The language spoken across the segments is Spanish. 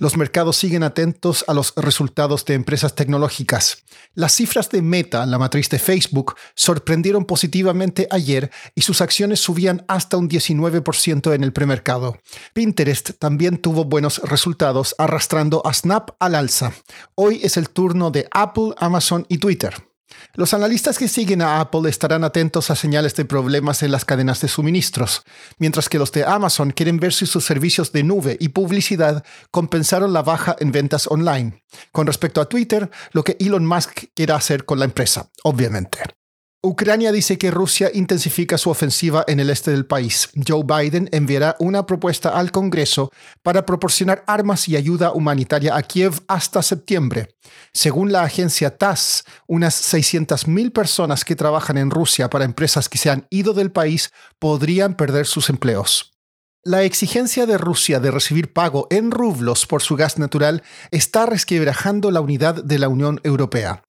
Los mercados siguen atentos a los resultados de empresas tecnológicas. Las cifras de Meta, la matriz de Facebook, sorprendieron positivamente ayer y sus acciones subían hasta un 19% en el premercado. Pinterest también tuvo buenos resultados arrastrando a Snap al alza. Hoy es el turno de Apple, Amazon y Twitter. Los analistas que siguen a Apple estarán atentos a señales de problemas en las cadenas de suministros, mientras que los de Amazon quieren ver si sus servicios de nube y publicidad compensaron la baja en ventas online. Con respecto a Twitter, lo que Elon Musk quiere hacer con la empresa, obviamente. Ucrania dice que Rusia intensifica su ofensiva en el este del país. Joe Biden enviará una propuesta al Congreso para proporcionar armas y ayuda humanitaria a Kiev hasta septiembre. Según la agencia TASS, unas 600.000 personas que trabajan en Rusia para empresas que se han ido del país podrían perder sus empleos. La exigencia de Rusia de recibir pago en rublos por su gas natural está resquebrajando la unidad de la Unión Europea.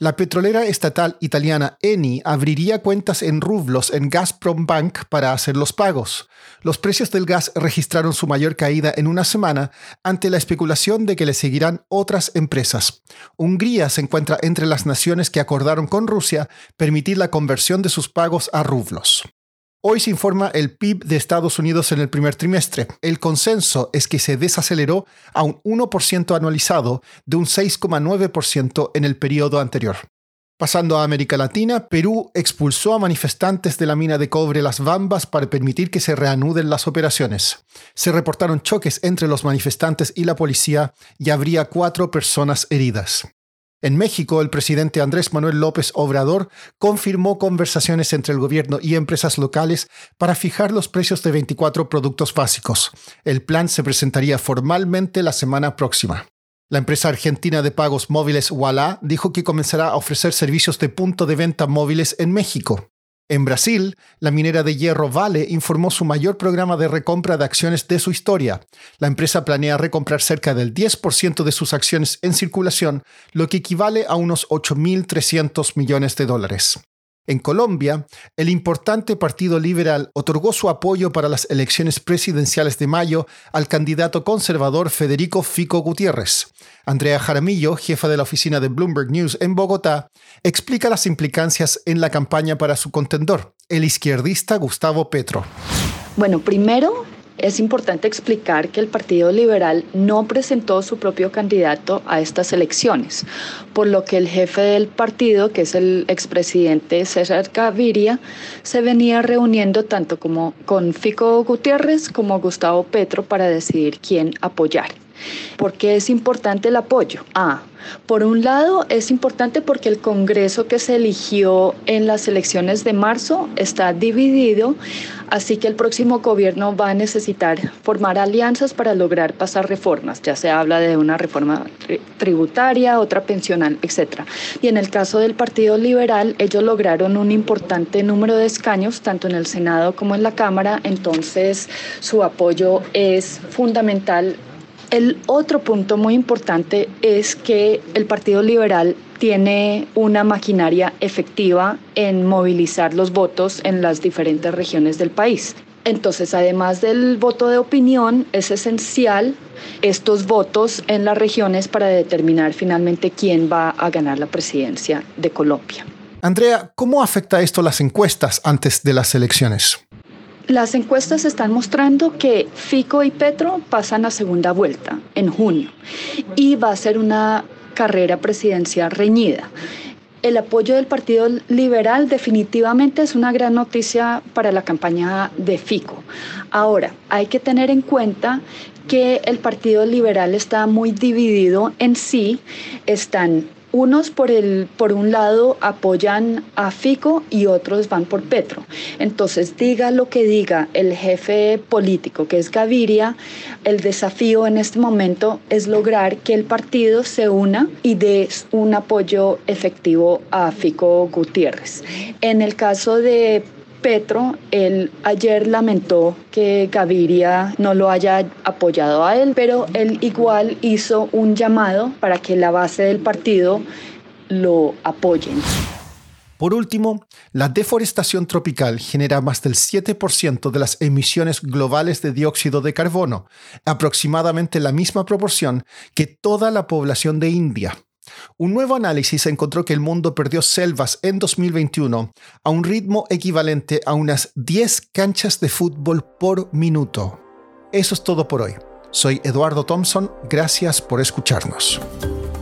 La petrolera estatal italiana Eni abriría cuentas en rublos en Gazprom Bank para hacer los pagos. Los precios del gas registraron su mayor caída en una semana ante la especulación de que le seguirán otras empresas. Hungría se encuentra entre las naciones que acordaron con Rusia permitir la conversión de sus pagos a rublos. Hoy se informa el PIB de Estados Unidos en el primer trimestre. El consenso es que se desaceleró a un 1% anualizado de un 6,9% en el periodo anterior. Pasando a América Latina, Perú expulsó a manifestantes de la mina de cobre Las Bambas para permitir que se reanuden las operaciones. Se reportaron choques entre los manifestantes y la policía y habría cuatro personas heridas. En México, el presidente Andrés Manuel López Obrador confirmó conversaciones entre el gobierno y empresas locales para fijar los precios de 24 productos básicos. El plan se presentaría formalmente la semana próxima. La empresa argentina de pagos móviles Walla dijo que comenzará a ofrecer servicios de punto de venta móviles en México. En Brasil, la minera de hierro Vale informó su mayor programa de recompra de acciones de su historia. La empresa planea recomprar cerca del 10% de sus acciones en circulación, lo que equivale a unos 8.300 millones de dólares. En Colombia, el importante Partido Liberal otorgó su apoyo para las elecciones presidenciales de mayo al candidato conservador Federico Fico Gutiérrez. Andrea Jaramillo, jefa de la oficina de Bloomberg News en Bogotá, explica las implicancias en la campaña para su contendor, el izquierdista Gustavo Petro. Bueno, primero es importante explicar que el Partido Liberal no presentó su propio candidato a estas elecciones, por lo que el jefe del partido, que es el expresidente César Gaviria, se venía reuniendo tanto como con Fico Gutiérrez como Gustavo Petro para decidir quién apoyar. ¿Por qué es importante el apoyo? Ah, por un lado, es importante porque el Congreso que se eligió en las elecciones de marzo está dividido, así que el próximo gobierno va a necesitar formar alianzas para lograr pasar reformas. Ya se habla de una reforma tributaria, otra pensional, etc. Y en el caso del Partido Liberal, ellos lograron un importante número de escaños, tanto en el Senado como en la Cámara, entonces su apoyo es fundamental el otro punto muy importante es que el Partido Liberal tiene una maquinaria efectiva en movilizar los votos en las diferentes regiones del país. Entonces, además del voto de opinión, es esencial estos votos en las regiones para determinar finalmente quién va a ganar la presidencia de Colombia. Andrea, ¿cómo afecta esto las encuestas antes de las elecciones? Las encuestas están mostrando que Fico y Petro pasan a segunda vuelta en junio y va a ser una carrera presidencial reñida. El apoyo del Partido Liberal definitivamente es una gran noticia para la campaña de Fico. Ahora, hay que tener en cuenta que el Partido Liberal está muy dividido en sí. Están unos por, el, por un lado apoyan a Fico y otros van por Petro. Entonces, diga lo que diga el jefe político, que es Gaviria, el desafío en este momento es lograr que el partido se una y dé un apoyo efectivo a Fico Gutiérrez. En el caso de Petro, él ayer lamentó que Gaviria no lo haya apoyado a él, pero él igual hizo un llamado para que la base del partido lo apoyen. Por último, la deforestación tropical genera más del 7% de las emisiones globales de dióxido de carbono, aproximadamente la misma proporción que toda la población de India. Un nuevo análisis encontró que el mundo perdió selvas en 2021 a un ritmo equivalente a unas 10 canchas de fútbol por minuto. Eso es todo por hoy. Soy Eduardo Thompson, gracias por escucharnos.